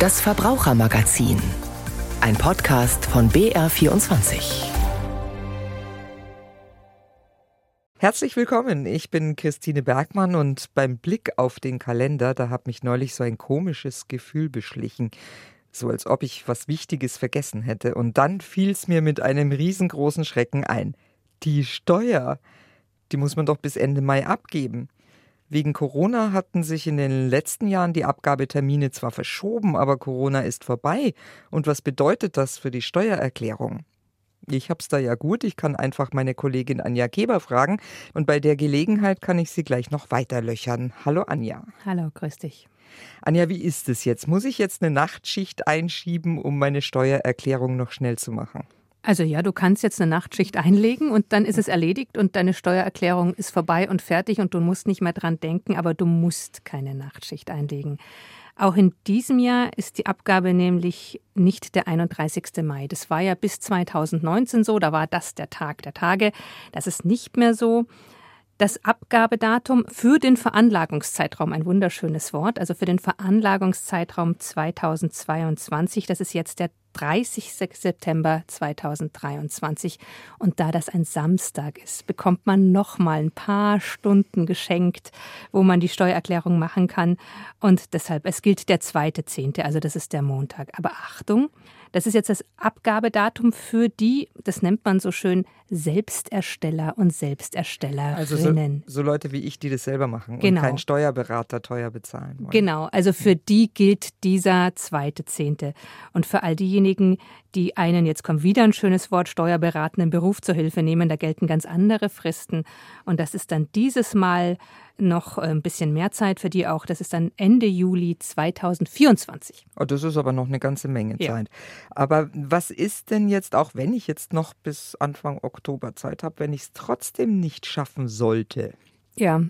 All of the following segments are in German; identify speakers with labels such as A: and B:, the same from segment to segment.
A: Das Verbrauchermagazin. Ein Podcast von BR24.
B: Herzlich willkommen, ich bin Christine Bergmann und beim Blick auf den Kalender, da hat mich neulich so ein komisches Gefühl beschlichen, so als ob ich was Wichtiges vergessen hätte. Und dann fiel es mir mit einem riesengroßen Schrecken ein. Die Steuer, die muss man doch bis Ende Mai abgeben. Wegen Corona hatten sich in den letzten Jahren die Abgabetermine zwar verschoben, aber Corona ist vorbei. Und was bedeutet das für die Steuererklärung? Ich hab's da ja gut, ich kann einfach meine Kollegin Anja Keber fragen und bei der Gelegenheit kann ich sie gleich noch weiter löchern. Hallo Anja.
C: Hallo, grüß dich.
B: Anja, wie ist es jetzt? Muss ich jetzt eine Nachtschicht einschieben, um meine Steuererklärung noch schnell zu machen?
C: Also ja, du kannst jetzt eine Nachtschicht einlegen und dann ist es erledigt und deine Steuererklärung ist vorbei und fertig und du musst nicht mehr dran denken, aber du musst keine Nachtschicht einlegen. Auch in diesem Jahr ist die Abgabe nämlich nicht der 31. Mai. Das war ja bis 2019 so, da war das der Tag der Tage. Das ist nicht mehr so. Das Abgabedatum für den Veranlagungszeitraum, ein wunderschönes Wort, also für den Veranlagungszeitraum 2022, das ist jetzt der 30. September 2023. Und da das ein Samstag ist, bekommt man noch mal ein paar Stunden geschenkt, wo man die Steuererklärung machen kann. Und deshalb, es gilt der zweite Zehnte, also das ist der Montag. Aber Achtung, das ist jetzt das Abgabedatum für die, das nennt man so schön, Selbstersteller und Selbsterstellerinnen.
B: Also so, so Leute wie ich, die das selber machen
C: genau.
B: und keinen Steuerberater teuer bezahlen wollen.
C: Genau, also für die gilt dieser zweite Zehnte. Und für all diejenigen, die einen, jetzt kommt wieder ein schönes Wort, steuerberatenden Beruf zur Hilfe nehmen, da gelten ganz andere Fristen. Und das ist dann dieses Mal noch äh, ein bisschen mehr Zeit für die auch. Das ist dann Ende Juli 2024.
B: Oh, das ist aber noch eine ganze Menge Zeit. Ja. Aber was ist denn jetzt, auch wenn ich jetzt noch bis Anfang Oktober Zeit habe, wenn ich es trotzdem nicht schaffen sollte?
C: Ja,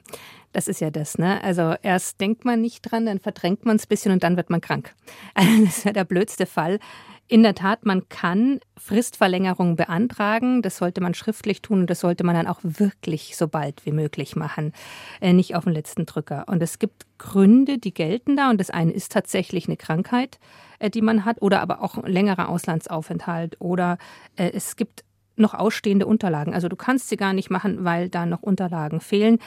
C: das ist ja das, ne? Also erst denkt man nicht dran, dann verdrängt man es ein bisschen und dann wird man krank. Also das ist ja der blödste Fall. In der Tat, man kann Fristverlängerungen beantragen. Das sollte man schriftlich tun und das sollte man dann auch wirklich so bald wie möglich machen, äh, nicht auf den letzten Drücker. Und es gibt Gründe, die gelten da. Und das eine ist tatsächlich eine Krankheit, äh, die man hat, oder aber auch längerer Auslandsaufenthalt. Oder äh, es gibt noch ausstehende Unterlagen. Also du kannst sie gar nicht machen, weil da noch Unterlagen fehlen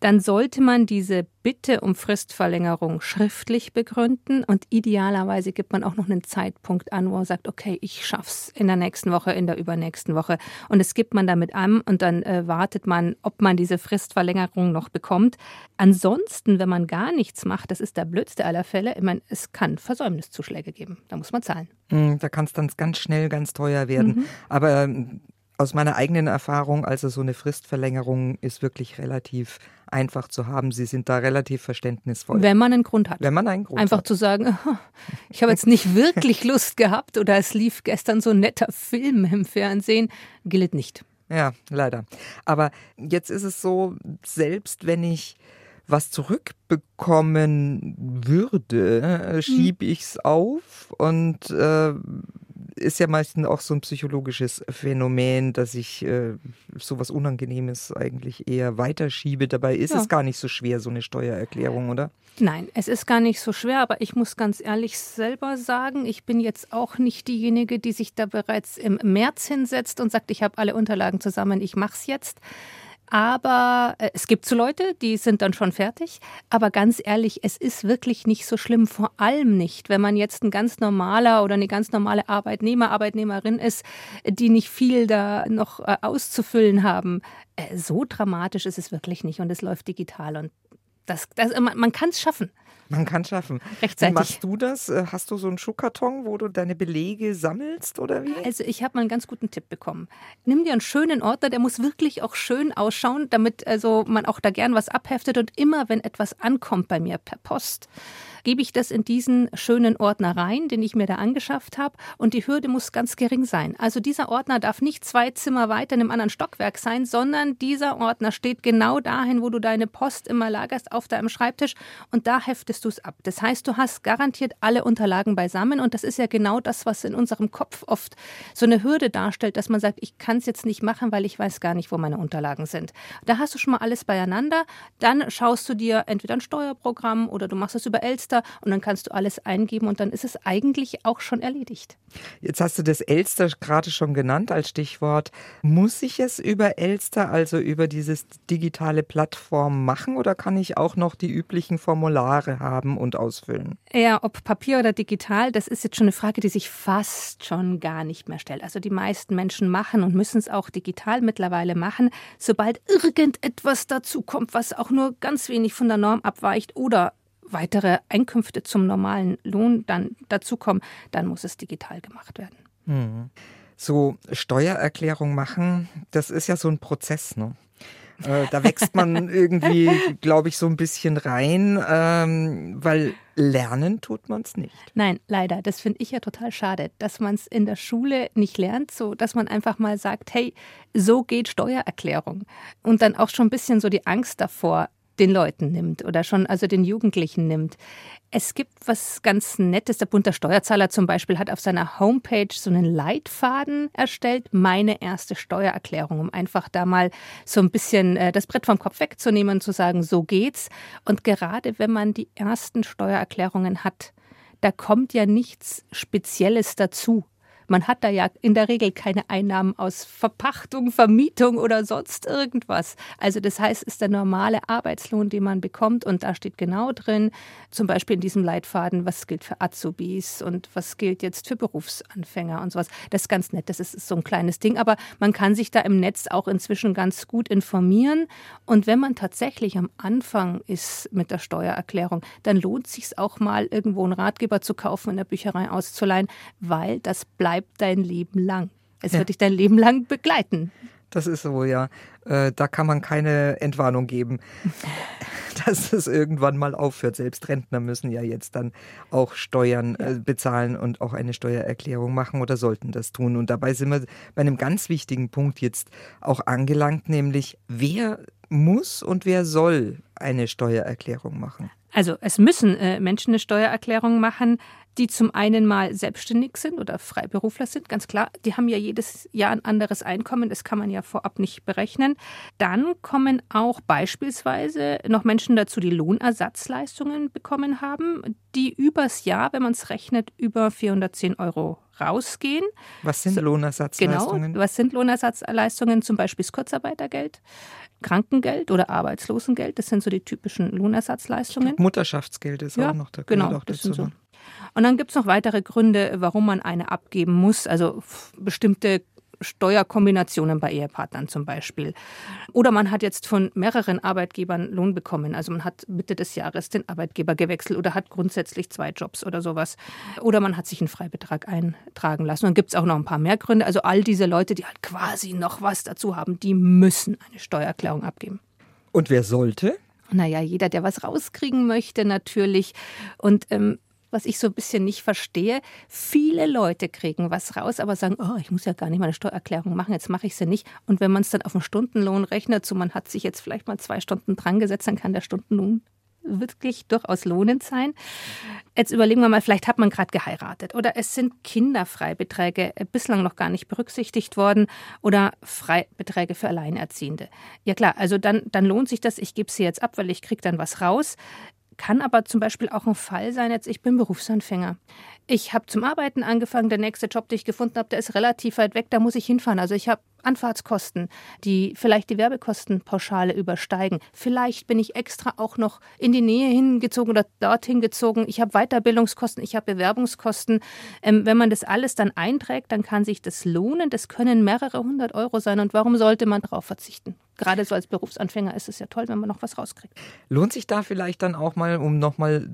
C: dann sollte man diese Bitte um Fristverlängerung schriftlich begründen und idealerweise gibt man auch noch einen Zeitpunkt an, wo man sagt, okay, ich schaff's in der nächsten Woche, in der übernächsten Woche und es gibt man damit an und dann äh, wartet man, ob man diese Fristverlängerung noch bekommt. Ansonsten, wenn man gar nichts macht, das ist der blödste aller Fälle, ich meine, es kann Versäumniszuschläge geben, da muss man zahlen.
B: Hm, da kann es dann ganz schnell ganz teuer werden. Mhm. Aber aus meiner eigenen Erfahrung, also so eine Fristverlängerung ist wirklich relativ einfach zu haben. Sie sind da relativ verständnisvoll.
C: Wenn man einen Grund hat.
B: Wenn man einen Grund
C: Einfach
B: hat.
C: zu sagen, ich habe jetzt nicht wirklich Lust gehabt oder es lief gestern so ein netter Film im Fernsehen, gilt nicht.
B: Ja, leider. Aber jetzt ist es so, selbst wenn ich was zurückbekommen würde, äh, schiebe ich es auf und äh, ist ja meistens auch so ein psychologisches Phänomen, dass ich äh, sowas Unangenehmes eigentlich eher weiterschiebe. Dabei ist ja. es gar nicht so schwer, so eine Steuererklärung, oder?
C: Nein, es ist gar nicht so schwer, aber ich muss ganz ehrlich selber sagen, ich bin jetzt auch nicht diejenige, die sich da bereits im März hinsetzt und sagt, ich habe alle Unterlagen zusammen, ich mache es jetzt. Aber äh, es gibt so Leute, die sind dann schon fertig. Aber ganz ehrlich, es ist wirklich nicht so schlimm. Vor allem nicht, wenn man jetzt ein ganz normaler oder eine ganz normale Arbeitnehmer, Arbeitnehmerin ist, die nicht viel da noch äh, auszufüllen haben. Äh, so dramatisch ist es wirklich nicht. Und es läuft digital. Und das, das man, man kann es schaffen.
B: Man kann schaffen.
C: Rechtzeitig.
B: Wie machst du das? Äh, hast du so einen Schuhkarton, wo du deine Belege sammelst oder wie?
C: Also ich habe mal einen ganz guten Tipp bekommen. Nimm dir einen schönen Ordner, der muss wirklich auch schön ausschauen, damit also man auch da gern was abheftet und immer wenn etwas ankommt bei mir per Post, gebe ich das in diesen schönen Ordner rein, den ich mir da angeschafft habe. Und die Hürde muss ganz gering sein. Also dieser Ordner darf nicht zwei Zimmer weiter in einem anderen Stockwerk sein, sondern dieser Ordner steht genau dahin, wo du deine Post immer lagerst, auf deinem Schreibtisch. Und da heftest du es ab. Das heißt, du hast garantiert alle Unterlagen beisammen. Und das ist ja genau das, was in unserem Kopf oft so eine Hürde darstellt, dass man sagt, ich kann es jetzt nicht machen, weil ich weiß gar nicht, wo meine Unterlagen sind. Da hast du schon mal alles beieinander. Dann schaust du dir entweder ein Steuerprogramm oder du machst es über Elster Elster und dann kannst du alles eingeben und dann ist es eigentlich auch schon erledigt.
B: Jetzt hast du das Elster gerade schon genannt als Stichwort. Muss ich es über Elster, also über dieses digitale Plattform machen oder kann ich auch noch die üblichen Formulare haben und ausfüllen?
C: Ja, ob Papier oder digital, das ist jetzt schon eine Frage, die sich fast schon gar nicht mehr stellt. Also die meisten Menschen machen und müssen es auch digital mittlerweile machen. Sobald irgendetwas dazu kommt, was auch nur ganz wenig von der Norm abweicht oder weitere Einkünfte zum normalen Lohn dann dazukommen, dann muss es digital gemacht werden.
B: Hm. So Steuererklärung machen, das ist ja so ein Prozess, ne? Äh, da wächst man irgendwie, glaube ich, so ein bisschen rein, ähm, weil lernen tut man es nicht.
C: Nein, leider. Das finde ich ja total schade, dass man es in der Schule nicht lernt, so dass man einfach mal sagt, hey, so geht Steuererklärung. Und dann auch schon ein bisschen so die Angst davor den Leuten nimmt oder schon also den Jugendlichen nimmt. Es gibt was ganz Nettes. Der Bunter Steuerzahler zum Beispiel hat auf seiner Homepage so einen Leitfaden erstellt, meine erste Steuererklärung, um einfach da mal so ein bisschen äh, das Brett vom Kopf wegzunehmen und zu sagen, so geht's. Und gerade wenn man die ersten Steuererklärungen hat, da kommt ja nichts Spezielles dazu. Man hat da ja in der Regel keine Einnahmen aus Verpachtung, Vermietung oder sonst irgendwas. Also das heißt, es ist der normale Arbeitslohn, den man bekommt und da steht genau drin, zum Beispiel in diesem Leitfaden, was gilt für Azubis und was gilt jetzt für Berufsanfänger und sowas. Das ist ganz nett, das ist so ein kleines Ding, aber man kann sich da im Netz auch inzwischen ganz gut informieren und wenn man tatsächlich am Anfang ist mit der Steuererklärung, dann lohnt es sich auch mal irgendwo einen Ratgeber zu kaufen in der Bücherei auszuleihen, weil das bleibt bleibt dein Leben lang. Es ja. wird dich dein Leben lang begleiten.
B: Das ist so, ja. Äh, da kann man keine Entwarnung geben, dass es irgendwann mal aufhört. Selbst Rentner müssen ja jetzt dann auch Steuern. Äh, bezahlen und auch eine Steuererklärung machen oder sollten das tun. Und dabei sind wir bei einem ganz wichtigen Punkt jetzt auch angelangt, nämlich wer muss und wer soll eine Steuererklärung machen?
C: Also es müssen äh, Menschen eine Steuererklärung machen, die zum einen mal selbstständig sind oder Freiberufler sind, ganz klar. Die haben ja jedes Jahr ein anderes Einkommen, das kann man ja vorab nicht berechnen. Dann kommen auch beispielsweise noch Menschen dazu, die Lohnersatzleistungen bekommen haben, die übers Jahr, wenn man es rechnet, über 410 Euro rausgehen.
B: Was sind Lohnersatzleistungen?
C: Genau, was sind Lohnersatzleistungen? Zum Beispiel das Kurzarbeitergeld, Krankengeld oder Arbeitslosengeld. Das sind so die typischen Lohnersatzleistungen.
B: Mutterschaftsgeld ist ja, auch noch da.
C: Genau, auch das sind so und dann gibt es noch weitere Gründe, warum man eine abgeben muss. Also bestimmte Steuerkombinationen bei Ehepartnern zum Beispiel. Oder man hat jetzt von mehreren Arbeitgebern Lohn bekommen. Also man hat Mitte des Jahres den Arbeitgeber gewechselt oder hat grundsätzlich zwei Jobs oder sowas. Oder man hat sich einen Freibetrag eintragen lassen. Und dann gibt es auch noch ein paar mehr Gründe. Also all diese Leute, die halt quasi noch was dazu haben, die müssen eine Steuererklärung abgeben.
B: Und wer sollte?
C: Naja, jeder, der was rauskriegen möchte, natürlich. Und ähm, was ich so ein bisschen nicht verstehe. Viele Leute kriegen was raus, aber sagen, oh, ich muss ja gar nicht mal eine Steuererklärung machen, jetzt mache ich sie nicht. Und wenn man es dann auf einen Stundenlohn rechnet, so man hat sich jetzt vielleicht mal zwei Stunden dran gesetzt, dann kann der Stundenlohn wirklich durchaus lohnend sein. Jetzt überlegen wir mal, vielleicht hat man gerade geheiratet oder es sind Kinderfreibeträge bislang noch gar nicht berücksichtigt worden oder Freibeträge für Alleinerziehende. Ja klar, also dann, dann lohnt sich das, ich gebe sie jetzt ab, weil ich kriege dann was raus. Kann aber zum Beispiel auch ein Fall sein, jetzt ich bin Berufsanfänger. Ich habe zum Arbeiten angefangen, der nächste Job, den ich gefunden habe, der ist relativ weit weg, da muss ich hinfahren. Also ich habe Anfahrtskosten, die vielleicht die Werbekostenpauschale übersteigen. Vielleicht bin ich extra auch noch in die Nähe hingezogen oder dorthin gezogen. Ich habe Weiterbildungskosten, ich habe Bewerbungskosten. Ähm, wenn man das alles dann einträgt, dann kann sich das lohnen. Das können mehrere hundert Euro sein. Und warum sollte man darauf verzichten? Gerade so als Berufsanfänger ist es ja toll, wenn man noch was rauskriegt.
B: Lohnt sich da vielleicht dann auch mal, um nochmal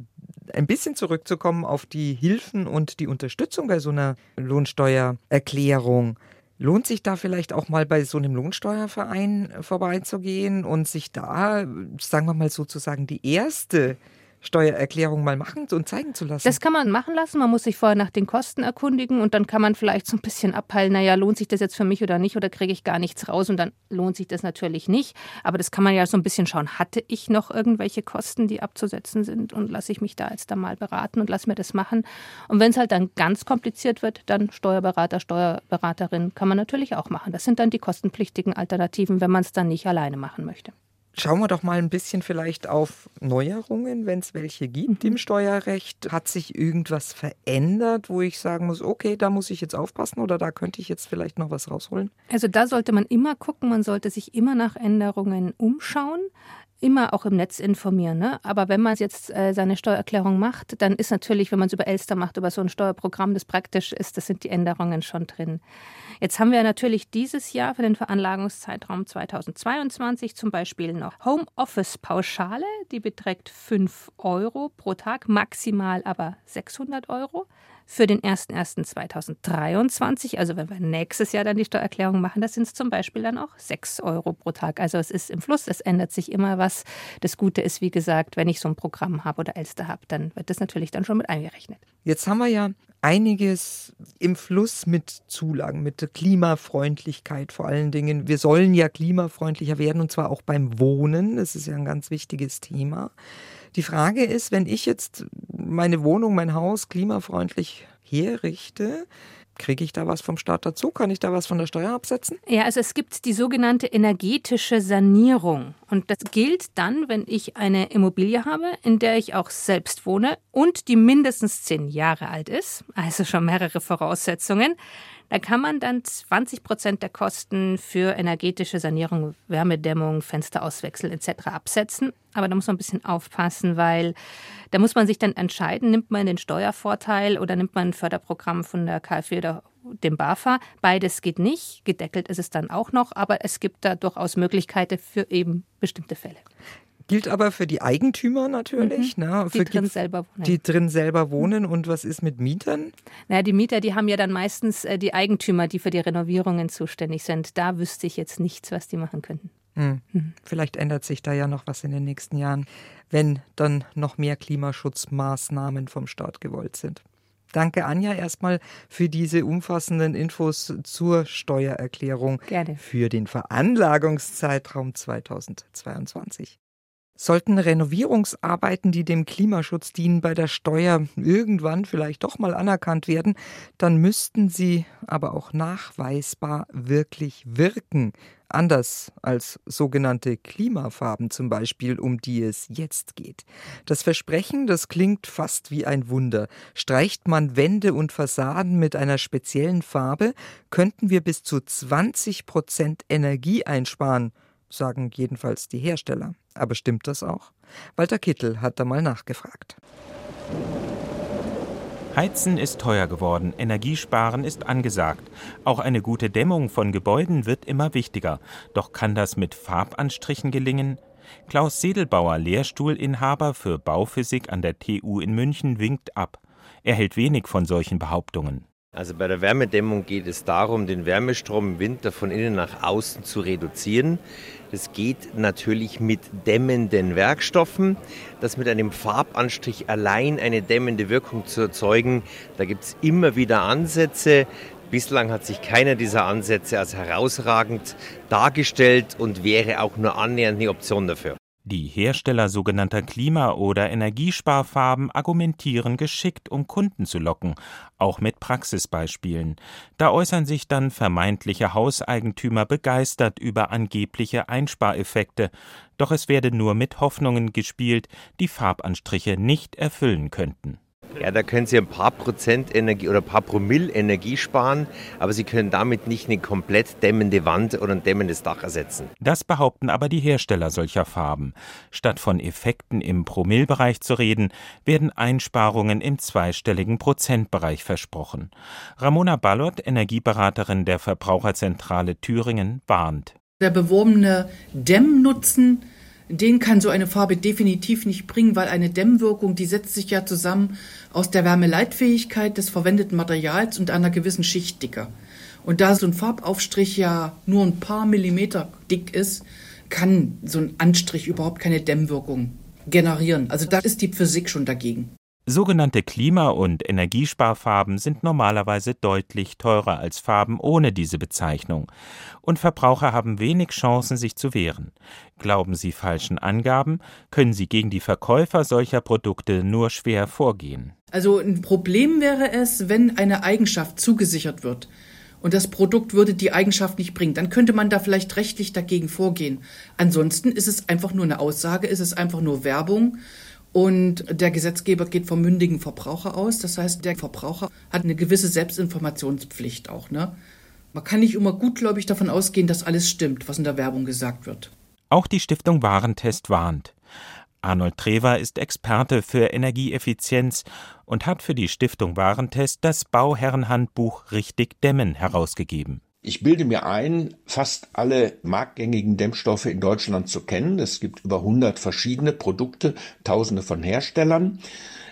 B: ein bisschen zurückzukommen auf die Hilfen und die Unterstützung bei so einer Lohnsteuererklärung? Lohnt sich da vielleicht auch mal bei so einem Lohnsteuerverein vorbeizugehen und sich da, sagen wir mal sozusagen, die erste Steuererklärung mal machen und zeigen zu lassen.
C: Das kann man machen lassen. Man muss sich vorher nach den Kosten erkundigen und dann kann man vielleicht so ein bisschen abpeilen, naja, lohnt sich das jetzt für mich oder nicht oder kriege ich gar nichts raus und dann lohnt sich das natürlich nicht. Aber das kann man ja so ein bisschen schauen. Hatte ich noch irgendwelche Kosten, die abzusetzen sind und lasse ich mich da jetzt da mal beraten und lasse mir das machen. Und wenn es halt dann ganz kompliziert wird, dann Steuerberater, Steuerberaterin kann man natürlich auch machen. Das sind dann die kostenpflichtigen Alternativen, wenn man es dann nicht alleine machen möchte.
B: Schauen wir doch mal ein bisschen vielleicht auf Neuerungen, wenn es welche gibt mhm. im Steuerrecht. Hat sich irgendwas verändert, wo ich sagen muss, okay, da muss ich jetzt aufpassen oder da könnte ich jetzt vielleicht noch was rausholen?
C: Also da sollte man immer gucken, man sollte sich immer nach Änderungen umschauen immer auch im Netz informieren. Ne? Aber wenn man jetzt äh, seine Steuererklärung macht, dann ist natürlich, wenn man es über Elster macht, über so ein Steuerprogramm, das praktisch ist, das sind die Änderungen schon drin. Jetzt haben wir natürlich dieses Jahr für den Veranlagungszeitraum 2022 zum Beispiel noch Homeoffice-Pauschale, die beträgt 5 Euro pro Tag, maximal aber 600 Euro für den 01.01.2023, also wenn wir nächstes Jahr dann die Steuererklärung machen, das sind es zum Beispiel dann auch 6 Euro pro Tag. Also es ist im Fluss, es ändert sich immer was. Das Gute ist, wie gesagt, wenn ich so ein Programm habe oder Elster habe, dann wird das natürlich dann schon mit eingerechnet.
B: Jetzt haben wir ja einiges im Fluss mit Zulagen, mit Klimafreundlichkeit vor allen Dingen. Wir sollen ja klimafreundlicher werden und zwar auch beim Wohnen. Das ist ja ein ganz wichtiges Thema. Die Frage ist, wenn ich jetzt meine Wohnung, mein Haus klimafreundlich herrichte, Kriege ich da was vom Staat dazu? Kann ich da was von der Steuer absetzen?
C: Ja, also es gibt die sogenannte energetische Sanierung. Und das gilt dann, wenn ich eine Immobilie habe, in der ich auch selbst wohne und die mindestens zehn Jahre alt ist, also schon mehrere Voraussetzungen. Da kann man dann 20 Prozent der Kosten für energetische Sanierung, Wärmedämmung, Fensterauswechsel etc. absetzen. Aber da muss man ein bisschen aufpassen, weil da muss man sich dann entscheiden, nimmt man den Steuervorteil oder nimmt man ein Förderprogramm von der KfW oder dem BAFA. Beides geht nicht. Gedeckelt ist es dann auch noch, aber es gibt da durchaus Möglichkeiten für eben bestimmte Fälle.
B: Gilt aber für die Eigentümer natürlich, mhm. ne?
C: die
B: für
C: drin selber wohnen.
B: Die drin selber wohnen. Und was ist mit Mietern?
C: Naja, die Mieter, die haben ja dann meistens äh, die Eigentümer, die für die Renovierungen zuständig sind. Da wüsste ich jetzt nichts, was die machen könnten.
B: Hm. Mhm. Vielleicht ändert sich da ja noch was in den nächsten Jahren, wenn dann noch mehr Klimaschutzmaßnahmen vom Staat gewollt sind. Danke, Anja, erstmal für diese umfassenden Infos zur Steuererklärung
C: Gerne.
B: für den Veranlagungszeitraum 2022. Sollten Renovierungsarbeiten, die dem Klimaschutz dienen, bei der Steuer irgendwann vielleicht doch mal anerkannt werden, dann müssten sie aber auch nachweisbar wirklich wirken. Anders als sogenannte Klimafarben zum Beispiel, um die es jetzt geht. Das Versprechen, das klingt fast wie ein Wunder. Streicht man Wände und Fassaden mit einer speziellen Farbe, könnten wir bis zu 20 Prozent Energie einsparen sagen jedenfalls die Hersteller. Aber stimmt das auch? Walter Kittel hat da mal nachgefragt.
D: Heizen ist teuer geworden, Energiesparen ist angesagt. Auch eine gute Dämmung von Gebäuden wird immer wichtiger. Doch kann das mit Farbanstrichen gelingen? Klaus Sedelbauer, Lehrstuhlinhaber für Bauphysik an der TU in München, winkt ab. Er hält wenig von solchen Behauptungen.
E: Also bei der Wärmedämmung geht es darum, den Wärmestrom im Winter von innen nach außen zu reduzieren. Das geht natürlich mit dämmenden Werkstoffen. Das mit einem Farbanstrich allein eine dämmende Wirkung zu erzeugen, da gibt es immer wieder Ansätze. Bislang hat sich keiner dieser Ansätze als herausragend dargestellt und wäre auch nur annähernd eine Option dafür.
D: Die Hersteller sogenannter Klima- oder Energiesparfarben argumentieren geschickt, um Kunden zu locken, auch mit Praxisbeispielen. Da äußern sich dann vermeintliche Hauseigentümer begeistert über angebliche Einspareffekte, doch es werde nur mit Hoffnungen gespielt, die Farbanstriche nicht erfüllen könnten.
E: Ja, da können Sie ein paar Prozent Energie oder ein paar Promille Energie sparen, aber Sie können damit nicht eine komplett dämmende Wand oder ein dämmendes Dach ersetzen.
D: Das behaupten aber die Hersteller solcher Farben. Statt von Effekten im Promillbereich zu reden, werden Einsparungen im zweistelligen Prozentbereich versprochen. Ramona Ballot, Energieberaterin der Verbraucherzentrale Thüringen, warnt.
F: Der beworbene Dämmnutzen den kann so eine Farbe definitiv nicht bringen, weil eine Dämmwirkung, die setzt sich ja zusammen aus der Wärmeleitfähigkeit des verwendeten Materials und einer gewissen Schichtdicke. Und da so ein Farbaufstrich ja nur ein paar Millimeter dick ist, kann so ein Anstrich überhaupt keine Dämmwirkung generieren. Also da ist die Physik schon dagegen.
D: Sogenannte Klima- und Energiesparfarben sind normalerweise deutlich teurer als Farben ohne diese Bezeichnung, und Verbraucher haben wenig Chancen, sich zu wehren. Glauben sie falschen Angaben, können sie gegen die Verkäufer solcher Produkte nur schwer vorgehen.
F: Also ein Problem wäre es, wenn eine Eigenschaft zugesichert wird und das Produkt würde die Eigenschaft nicht bringen, dann könnte man da vielleicht rechtlich dagegen vorgehen. Ansonsten ist es einfach nur eine Aussage, ist es einfach nur Werbung und der Gesetzgeber geht vom mündigen Verbraucher aus. Das heißt, der Verbraucher hat eine gewisse Selbstinformationspflicht auch. Ne? Man kann nicht immer gutgläubig davon ausgehen, dass alles stimmt, was in der Werbung gesagt wird.
D: Auch die Stiftung Warentest warnt. Arnold Trever ist Experte für Energieeffizienz und hat für die Stiftung Warentest das Bauherrenhandbuch Richtig Dämmen herausgegeben.
G: Ich bilde mir ein, fast alle marktgängigen Dämmstoffe in Deutschland zu kennen. Es gibt über 100 verschiedene Produkte, tausende von Herstellern.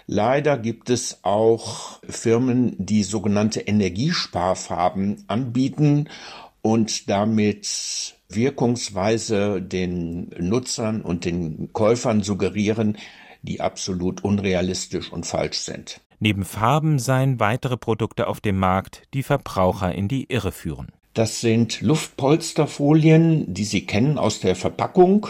G: Leider gibt es auch Firmen, die sogenannte Energiesparfarben anbieten und damit wirkungsweise den Nutzern und den Käufern suggerieren, die absolut unrealistisch und falsch sind.
D: Neben Farben seien weitere Produkte auf dem Markt, die Verbraucher in die Irre führen.
G: Das sind Luftpolsterfolien, die Sie kennen aus der Verpackung.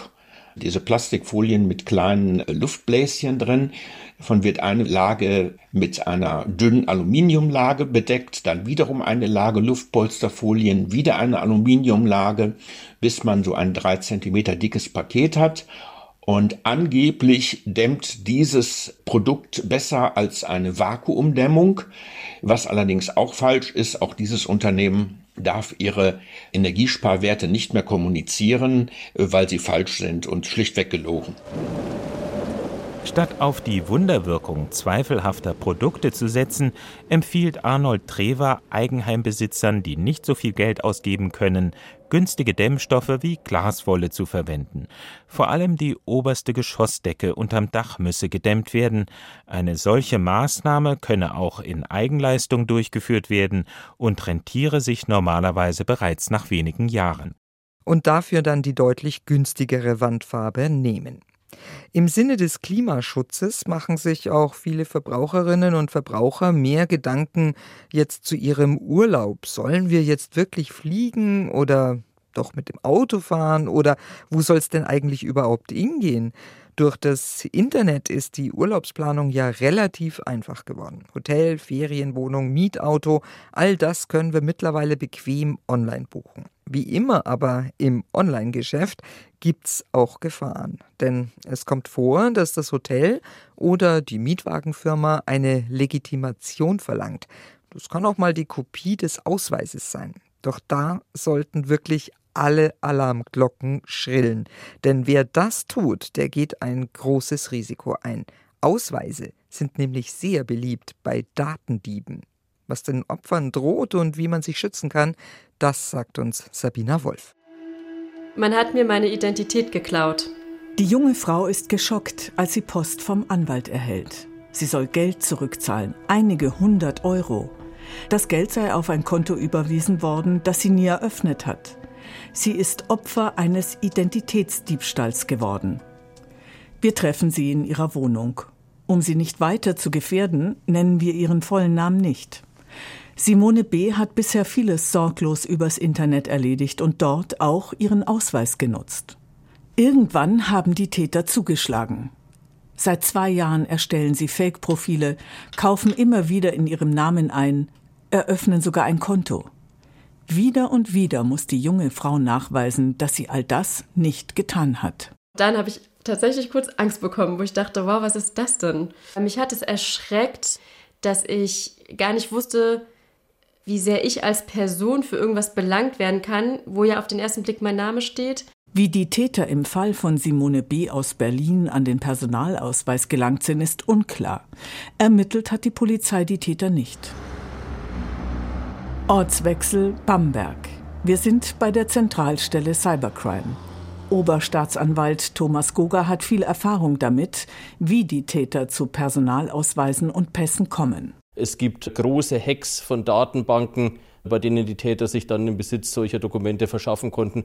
G: Diese Plastikfolien mit kleinen Luftbläschen drin. Davon wird eine Lage mit einer dünnen Aluminiumlage bedeckt, dann wiederum eine Lage Luftpolsterfolien, wieder eine Aluminiumlage, bis man so ein drei Zentimeter dickes Paket hat. Und angeblich dämmt dieses Produkt besser als eine Vakuumdämmung, was allerdings auch falsch ist. Auch dieses Unternehmen darf ihre Energiesparwerte nicht mehr kommunizieren, weil sie falsch sind und schlichtweg gelogen.
D: Statt auf die Wunderwirkung zweifelhafter Produkte zu setzen, empfiehlt Arnold Trever Eigenheimbesitzern, die nicht so viel Geld ausgeben können, günstige Dämmstoffe wie Glaswolle zu verwenden. Vor allem die oberste Geschossdecke unterm Dach müsse gedämmt werden. Eine solche Maßnahme könne auch in Eigenleistung durchgeführt werden und rentiere sich normalerweise bereits nach wenigen Jahren.
B: Und dafür dann die deutlich günstigere Wandfarbe nehmen. Im Sinne des Klimaschutzes machen sich auch viele Verbraucherinnen und Verbraucher mehr Gedanken jetzt zu ihrem Urlaub. Sollen wir jetzt wirklich fliegen oder doch mit dem Auto fahren oder wo soll es denn eigentlich überhaupt hingehen? Durch das Internet ist die Urlaubsplanung ja relativ einfach geworden. Hotel, Ferienwohnung, Mietauto, all das können wir mittlerweile bequem online buchen. Wie immer aber im Online-Geschäft gibt's auch Gefahren. Denn es kommt vor, dass das Hotel oder die Mietwagenfirma eine Legitimation verlangt. Das kann auch mal die Kopie des Ausweises sein. Doch da sollten wirklich alle Alarmglocken schrillen. Denn wer das tut, der geht ein großes Risiko ein. Ausweise sind nämlich sehr beliebt bei Datendieben. Was den Opfern droht und wie man sich schützen kann, das sagt uns Sabina Wolf.
H: Man hat mir meine Identität geklaut.
I: Die junge Frau ist geschockt, als sie Post vom Anwalt erhält. Sie soll Geld zurückzahlen, einige hundert Euro. Das Geld sei auf ein Konto überwiesen worden, das sie nie eröffnet hat. Sie ist Opfer eines Identitätsdiebstahls geworden. Wir treffen sie in ihrer Wohnung. Um sie nicht weiter zu gefährden, nennen wir ihren vollen Namen nicht. Simone B. hat bisher vieles sorglos übers Internet erledigt und dort auch ihren Ausweis genutzt. Irgendwann haben die Täter zugeschlagen. Seit zwei Jahren erstellen sie Fake-Profile, kaufen immer wieder in ihrem Namen ein, eröffnen sogar ein Konto. Wieder und wieder muss die junge Frau nachweisen, dass sie all das nicht getan hat.
H: Dann habe ich tatsächlich kurz Angst bekommen, wo ich dachte, wow, was ist das denn? Mich hat es erschreckt, dass ich gar nicht wusste, wie sehr ich als Person für irgendwas belangt werden kann, wo ja auf den ersten Blick mein Name steht.
I: Wie die Täter im Fall von Simone B. aus Berlin an den Personalausweis gelangt sind, ist unklar. Ermittelt hat die Polizei die Täter nicht. Ortswechsel Bamberg. Wir sind bei der Zentralstelle Cybercrime. Oberstaatsanwalt Thomas Goga hat viel Erfahrung damit, wie die Täter zu Personalausweisen und Pässen kommen.
J: Es gibt große Hacks von Datenbanken, bei denen die Täter sich dann den Besitz solcher Dokumente verschaffen konnten.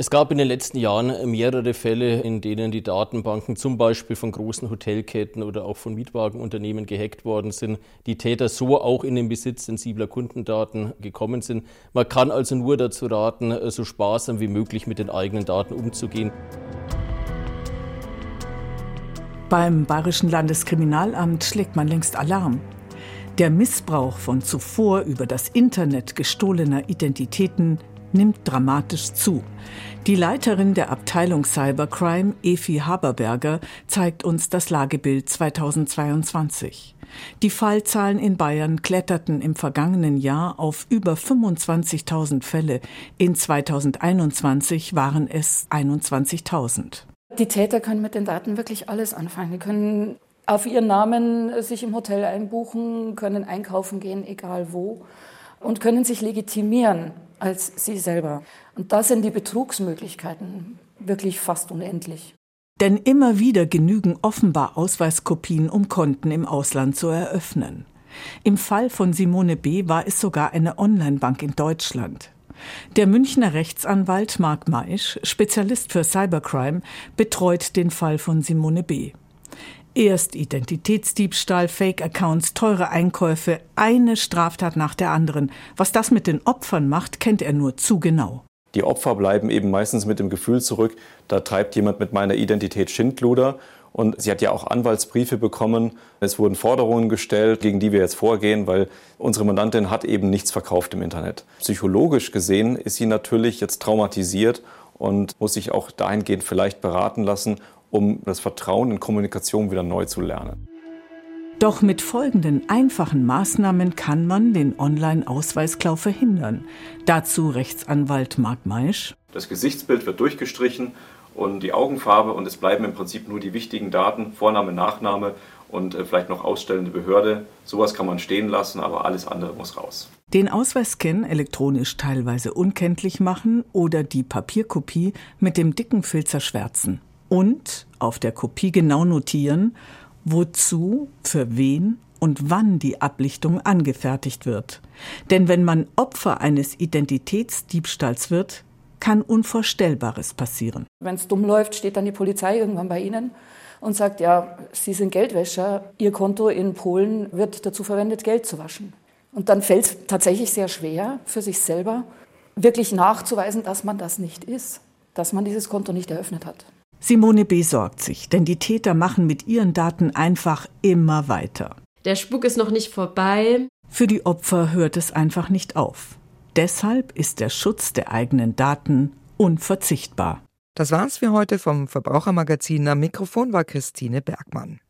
J: Es gab in den letzten Jahren mehrere Fälle, in denen die Datenbanken zum Beispiel von großen Hotelketten oder auch von Mietwagenunternehmen gehackt worden sind. Die Täter so auch in den Besitz sensibler Kundendaten gekommen sind. Man kann also nur dazu raten, so sparsam wie möglich mit den eigenen Daten umzugehen.
I: Beim Bayerischen Landeskriminalamt schlägt man längst Alarm. Der Missbrauch von zuvor über das Internet gestohlener Identitäten nimmt dramatisch zu. Die Leiterin der Abteilung Cybercrime, Efi Haberberger, zeigt uns das Lagebild 2022. Die Fallzahlen in Bayern kletterten im vergangenen Jahr auf über 25.000 Fälle. In 2021 waren es 21.000.
K: Die Täter können mit den Daten wirklich alles anfangen. Die können auf ihren Namen sich im Hotel einbuchen, können einkaufen gehen, egal wo, und können sich legitimieren als sie selber. Und da sind die Betrugsmöglichkeiten wirklich fast unendlich.
I: Denn immer wieder genügen offenbar Ausweiskopien, um Konten im Ausland zu eröffnen. Im Fall von Simone B. war es sogar eine Online-Bank in Deutschland. Der Münchner Rechtsanwalt Marc Maisch, Spezialist für Cybercrime, betreut den Fall von Simone B. Erst Identitätsdiebstahl, Fake-Accounts, teure Einkäufe, eine Straftat nach der anderen. Was das mit den Opfern macht, kennt er nur zu genau.
L: Die Opfer bleiben eben meistens mit dem Gefühl zurück, da treibt jemand mit meiner Identität Schindluder. Und sie hat ja auch Anwaltsbriefe bekommen. Es wurden Forderungen gestellt, gegen die wir jetzt vorgehen, weil unsere Mandantin hat eben nichts verkauft im Internet. Psychologisch gesehen ist sie natürlich jetzt traumatisiert und muss sich auch dahingehend vielleicht beraten lassen, um das Vertrauen in Kommunikation wieder neu zu lernen.
I: Doch mit folgenden einfachen Maßnahmen kann man den Online-Ausweisklau verhindern. Dazu Rechtsanwalt Marc Maisch.
L: Das Gesichtsbild wird durchgestrichen und die Augenfarbe und es bleiben im Prinzip nur die wichtigen Daten, Vorname, Nachname und äh, vielleicht noch ausstellende Behörde. Sowas kann man stehen lassen, aber alles andere muss raus.
I: Den Ausweisscan elektronisch teilweise unkenntlich machen oder die Papierkopie mit dem dicken Filzer schwärzen und auf der Kopie genau notieren, wozu, für wen und wann die Ablichtung angefertigt wird. Denn wenn man Opfer eines Identitätsdiebstahls wird, kann Unvorstellbares passieren.
K: Wenn es dumm läuft, steht dann die Polizei irgendwann bei Ihnen und sagt, ja, Sie sind Geldwäscher, Ihr Konto in Polen wird dazu verwendet, Geld zu waschen. Und dann fällt es tatsächlich sehr schwer für sich selber, wirklich nachzuweisen, dass man das nicht ist, dass man dieses Konto nicht eröffnet hat.
I: Simone B. sorgt sich, denn die Täter machen mit ihren Daten einfach immer weiter.
H: Der Spuk ist noch nicht vorbei.
I: Für die Opfer hört es einfach nicht auf. Deshalb ist der Schutz der eigenen Daten unverzichtbar.
B: Das war's für heute vom Verbrauchermagazin. Am Mikrofon war Christine Bergmann.